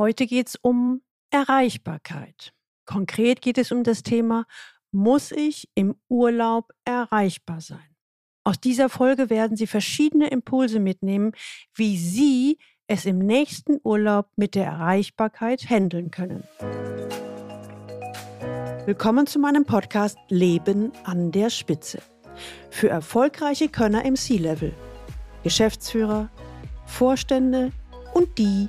Heute geht es um Erreichbarkeit. Konkret geht es um das Thema, muss ich im Urlaub erreichbar sein? Aus dieser Folge werden Sie verschiedene Impulse mitnehmen, wie Sie es im nächsten Urlaub mit der Erreichbarkeit handeln können. Willkommen zu meinem Podcast Leben an der Spitze. Für erfolgreiche Könner im C-Level, Geschäftsführer, Vorstände und die,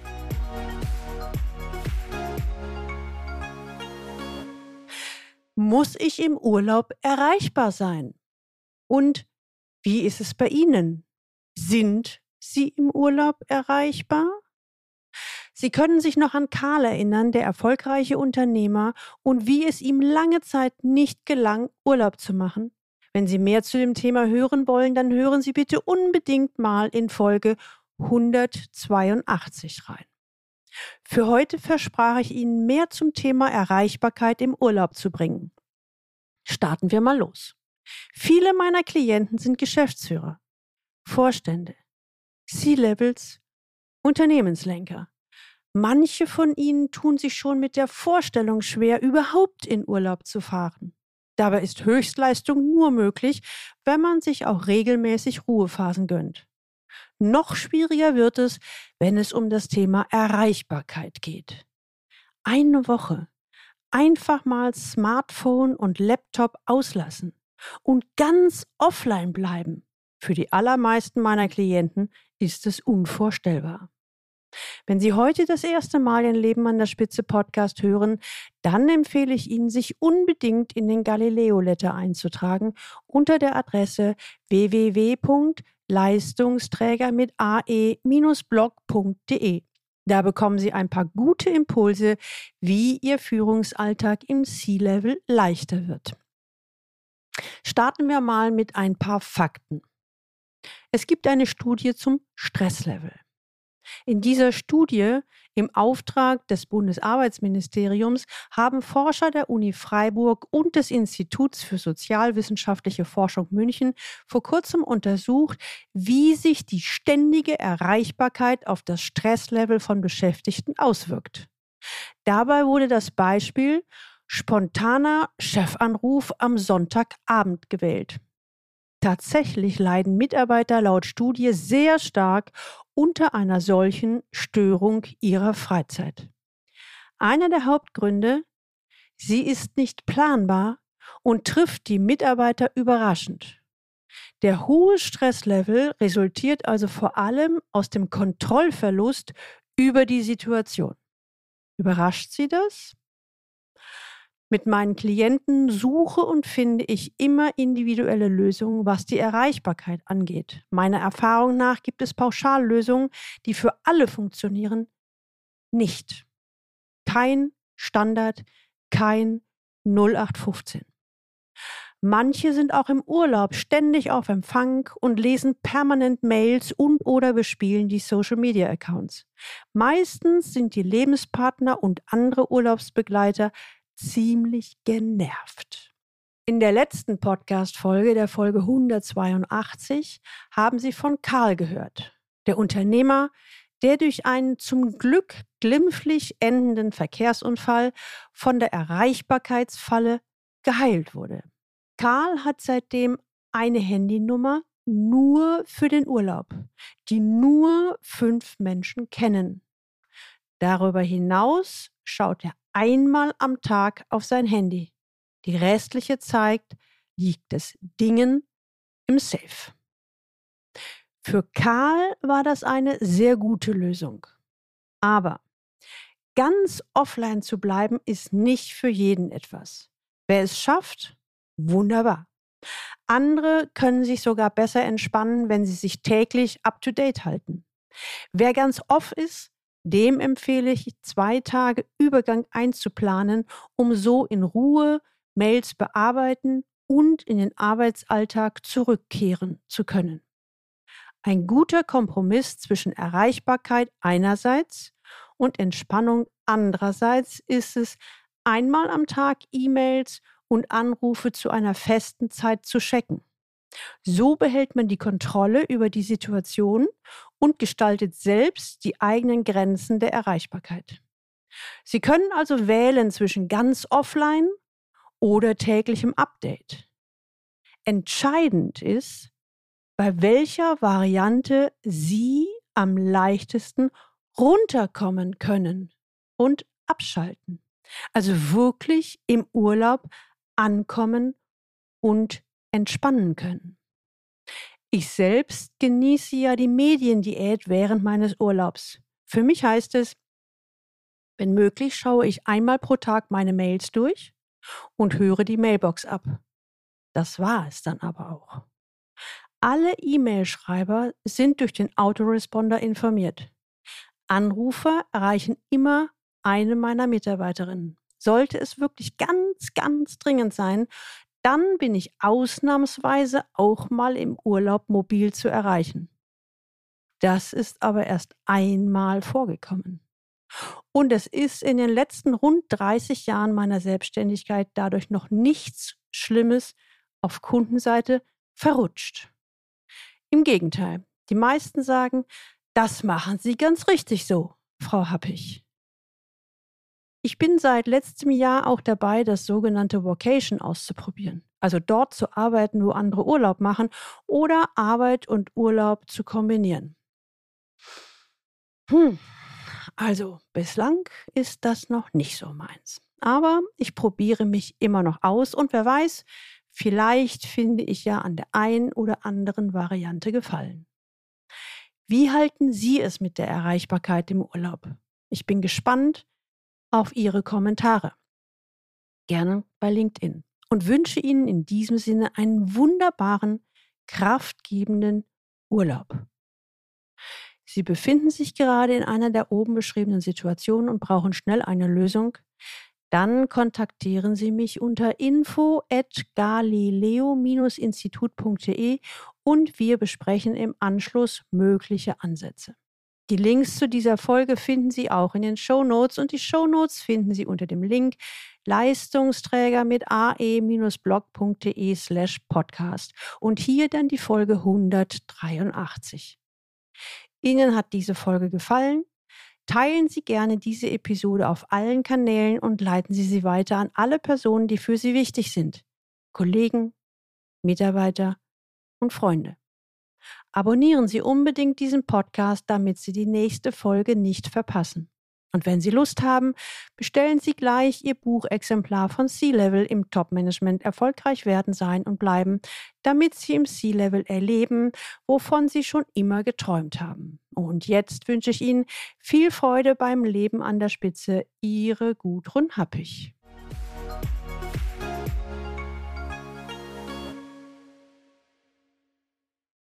Muss ich im Urlaub erreichbar sein? Und wie ist es bei Ihnen? Sind Sie im Urlaub erreichbar? Sie können sich noch an Karl erinnern, der erfolgreiche Unternehmer, und wie es ihm lange Zeit nicht gelang, Urlaub zu machen. Wenn Sie mehr zu dem Thema hören wollen, dann hören Sie bitte unbedingt mal in Folge 182 rein. Für heute versprach ich Ihnen mehr zum Thema Erreichbarkeit im Urlaub zu bringen. Starten wir mal los. Viele meiner Klienten sind Geschäftsführer, Vorstände, C-Levels, Unternehmenslenker. Manche von ihnen tun sich schon mit der Vorstellung schwer, überhaupt in Urlaub zu fahren. Dabei ist Höchstleistung nur möglich, wenn man sich auch regelmäßig Ruhephasen gönnt. Noch schwieriger wird es, wenn es um das Thema Erreichbarkeit geht. Eine Woche einfach mal Smartphone und Laptop auslassen und ganz offline bleiben. Für die allermeisten meiner Klienten ist es unvorstellbar. Wenn Sie heute das erste Mal den Leben an der Spitze Podcast hören, dann empfehle ich Ihnen, sich unbedingt in den Galileo Letter einzutragen unter der Adresse www.leistungsträger mit ae-blog.de. Da bekommen Sie ein paar gute Impulse, wie Ihr Führungsalltag im C-Level leichter wird. Starten wir mal mit ein paar Fakten. Es gibt eine Studie zum Stresslevel. In dieser Studie im Auftrag des Bundesarbeitsministeriums haben Forscher der Uni Freiburg und des Instituts für sozialwissenschaftliche Forschung München vor kurzem untersucht, wie sich die ständige Erreichbarkeit auf das Stresslevel von Beschäftigten auswirkt. Dabei wurde das Beispiel spontaner Chefanruf am Sonntagabend gewählt. Tatsächlich leiden Mitarbeiter laut Studie sehr stark unter einer solchen Störung ihrer Freizeit. Einer der Hauptgründe, sie ist nicht planbar und trifft die Mitarbeiter überraschend. Der hohe Stresslevel resultiert also vor allem aus dem Kontrollverlust über die Situation. Überrascht Sie das? Mit meinen Klienten suche und finde ich immer individuelle Lösungen, was die Erreichbarkeit angeht. Meiner Erfahrung nach gibt es Pauschallösungen, die für alle funktionieren, nicht. Kein Standard, kein 0815. Manche sind auch im Urlaub ständig auf Empfang und lesen permanent Mails und oder bespielen die Social Media Accounts. Meistens sind die Lebenspartner und andere Urlaubsbegleiter ziemlich genervt. In der letzten Podcast-Folge, der Folge 182, haben Sie von Karl gehört. Der Unternehmer, der durch einen zum Glück glimpflich endenden Verkehrsunfall von der Erreichbarkeitsfalle geheilt wurde. Karl hat seitdem eine Handynummer nur für den Urlaub, die nur fünf Menschen kennen. Darüber hinaus schaut er einmal am Tag auf sein Handy. Die restliche Zeit liegt es Dingen im Safe. Für Karl war das eine sehr gute Lösung. Aber ganz offline zu bleiben ist nicht für jeden etwas. Wer es schafft, wunderbar. Andere können sich sogar besser entspannen, wenn sie sich täglich up-to-date halten. Wer ganz off ist, dem empfehle ich, zwei Tage Übergang einzuplanen, um so in Ruhe Mails bearbeiten und in den Arbeitsalltag zurückkehren zu können. Ein guter Kompromiss zwischen Erreichbarkeit einerseits und Entspannung andererseits ist es, einmal am Tag E-Mails und Anrufe zu einer festen Zeit zu checken. So behält man die Kontrolle über die Situation und gestaltet selbst die eigenen Grenzen der Erreichbarkeit. Sie können also wählen zwischen ganz offline oder täglichem Update. Entscheidend ist, bei welcher Variante Sie am leichtesten runterkommen können und abschalten. Also wirklich im Urlaub ankommen und entspannen können. Ich selbst genieße ja die Mediendiät während meines Urlaubs. Für mich heißt es, wenn möglich, schaue ich einmal pro Tag meine Mails durch und höre die Mailbox ab. Das war es dann aber auch. Alle E-Mail-Schreiber sind durch den Autoresponder informiert. Anrufer erreichen immer eine meiner Mitarbeiterinnen. Sollte es wirklich ganz, ganz dringend sein, dann bin ich ausnahmsweise auch mal im Urlaub mobil zu erreichen. Das ist aber erst einmal vorgekommen. Und es ist in den letzten rund 30 Jahren meiner Selbstständigkeit dadurch noch nichts Schlimmes auf Kundenseite verrutscht. Im Gegenteil, die meisten sagen, das machen Sie ganz richtig so, Frau Happig. Ich bin seit letztem Jahr auch dabei, das sogenannte Vocation auszuprobieren. Also dort zu arbeiten, wo andere Urlaub machen oder Arbeit und Urlaub zu kombinieren. Hm, also bislang ist das noch nicht so meins. Aber ich probiere mich immer noch aus und wer weiß, vielleicht finde ich ja an der einen oder anderen Variante gefallen. Wie halten Sie es mit der Erreichbarkeit im Urlaub? Ich bin gespannt auf Ihre Kommentare. Gerne bei LinkedIn. Und wünsche Ihnen in diesem Sinne einen wunderbaren, kraftgebenden Urlaub. Sie befinden sich gerade in einer der oben beschriebenen Situationen und brauchen schnell eine Lösung, dann kontaktieren Sie mich unter info at galileo-institut.de und wir besprechen im Anschluss mögliche Ansätze. Die Links zu dieser Folge finden Sie auch in den Show Notes und die Show Notes finden Sie unter dem Link Leistungsträger mit ae-blog.de slash podcast und hier dann die Folge 183. Ihnen hat diese Folge gefallen? Teilen Sie gerne diese Episode auf allen Kanälen und leiten Sie sie weiter an alle Personen, die für Sie wichtig sind. Kollegen, Mitarbeiter und Freunde. Abonnieren Sie unbedingt diesen Podcast, damit Sie die nächste Folge nicht verpassen. Und wenn Sie Lust haben, bestellen Sie gleich Ihr Buchexemplar von C-Level im Top-Management erfolgreich werden sein und bleiben, damit Sie im C-Level erleben, wovon Sie schon immer geträumt haben. Und jetzt wünsche ich Ihnen viel Freude beim Leben an der Spitze. Ihre Gudrun Happig.